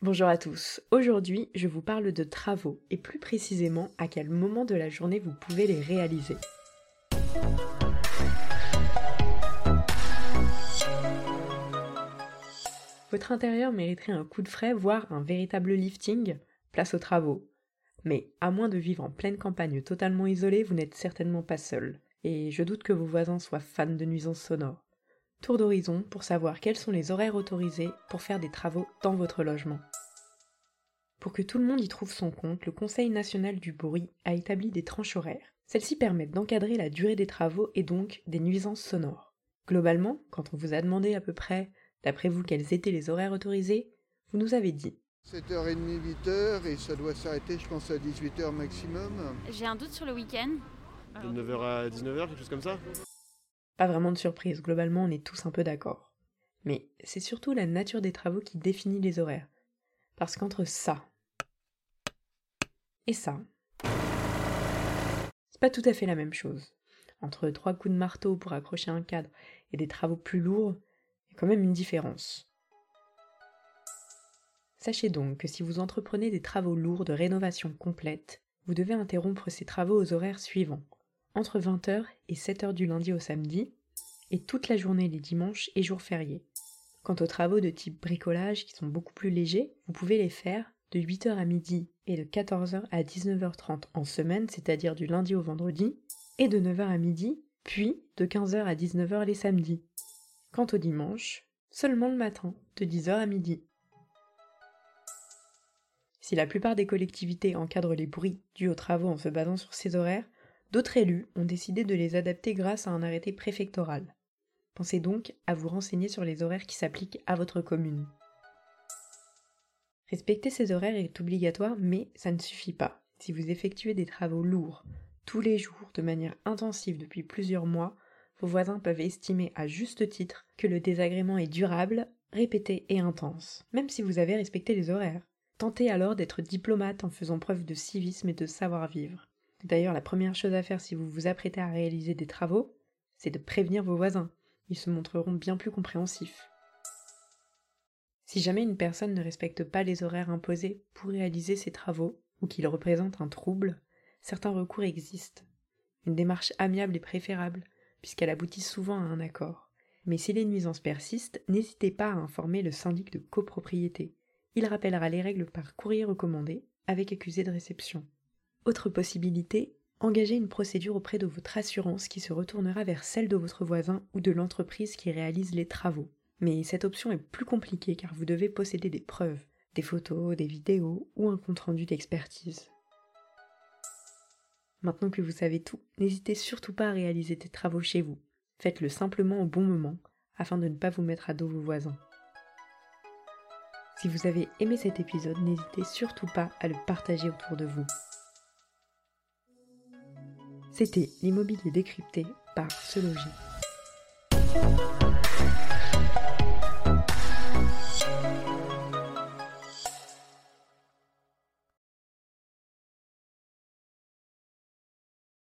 Bonjour à tous. Aujourd'hui, je vous parle de travaux et plus précisément à quel moment de la journée vous pouvez les réaliser. Votre intérieur mériterait un coup de frais, voire un véritable lifting, place aux travaux. Mais à moins de vivre en pleine campagne totalement isolée, vous n'êtes certainement pas seul. Et je doute que vos voisins soient fans de nuisances sonores. Tour d'horizon pour savoir quels sont les horaires autorisés pour faire des travaux dans votre logement. Pour que tout le monde y trouve son compte, le Conseil national du bruit a établi des tranches horaires. Celles-ci permettent d'encadrer la durée des travaux et donc des nuisances sonores. Globalement, quand on vous a demandé à peu près, d'après vous, quels étaient les horaires autorisés, vous nous avez dit 7h30, 8h et ça doit s'arrêter, je pense, à 18h maximum. J'ai un doute sur le week-end. De 9h à 19h, quelque chose comme ça? Pas vraiment de surprise, globalement on est tous un peu d'accord. Mais c'est surtout la nature des travaux qui définit les horaires. Parce qu'entre ça et ça, c'est pas tout à fait la même chose. Entre trois coups de marteau pour accrocher un cadre et des travaux plus lourds, il y a quand même une différence. Sachez donc que si vous entreprenez des travaux lourds de rénovation complète, vous devez interrompre ces travaux aux horaires suivants entre 20h et 7h du lundi au samedi, et toute la journée les dimanches et jours fériés. Quant aux travaux de type bricolage qui sont beaucoup plus légers, vous pouvez les faire de 8h à midi et de 14h à 19h30 en semaine, c'est-à-dire du lundi au vendredi, et de 9h à midi, puis de 15h à 19h les samedis. Quant au dimanche, seulement le matin, de 10h à midi. Si la plupart des collectivités encadrent les bruits dus aux travaux en se basant sur ces horaires, D'autres élus ont décidé de les adapter grâce à un arrêté préfectoral. Pensez donc à vous renseigner sur les horaires qui s'appliquent à votre commune. Respecter ces horaires est obligatoire, mais ça ne suffit pas. Si vous effectuez des travaux lourds, tous les jours, de manière intensive depuis plusieurs mois, vos voisins peuvent estimer à juste titre que le désagrément est durable, répété et intense, même si vous avez respecté les horaires. Tentez alors d'être diplomate en faisant preuve de civisme et de savoir-vivre. D'ailleurs, la première chose à faire si vous vous apprêtez à réaliser des travaux, c'est de prévenir vos voisins. Ils se montreront bien plus compréhensifs. Si jamais une personne ne respecte pas les horaires imposés pour réaliser ses travaux, ou qu'il représente un trouble, certains recours existent. Une démarche amiable est préférable, puisqu'elle aboutit souvent à un accord. Mais si les nuisances persistent, n'hésitez pas à informer le syndic de copropriété. Il rappellera les règles par courrier recommandé, avec accusé de réception. Autre possibilité, engagez une procédure auprès de votre assurance qui se retournera vers celle de votre voisin ou de l'entreprise qui réalise les travaux. Mais cette option est plus compliquée car vous devez posséder des preuves, des photos, des vidéos ou un compte-rendu d'expertise. Maintenant que vous savez tout, n'hésitez surtout pas à réaliser des travaux chez vous. Faites-le simplement au bon moment afin de ne pas vous mettre à dos vos voisins. Si vous avez aimé cet épisode, n'hésitez surtout pas à le partager autour de vous. C'était l'immobilier décrypté par Se Loger.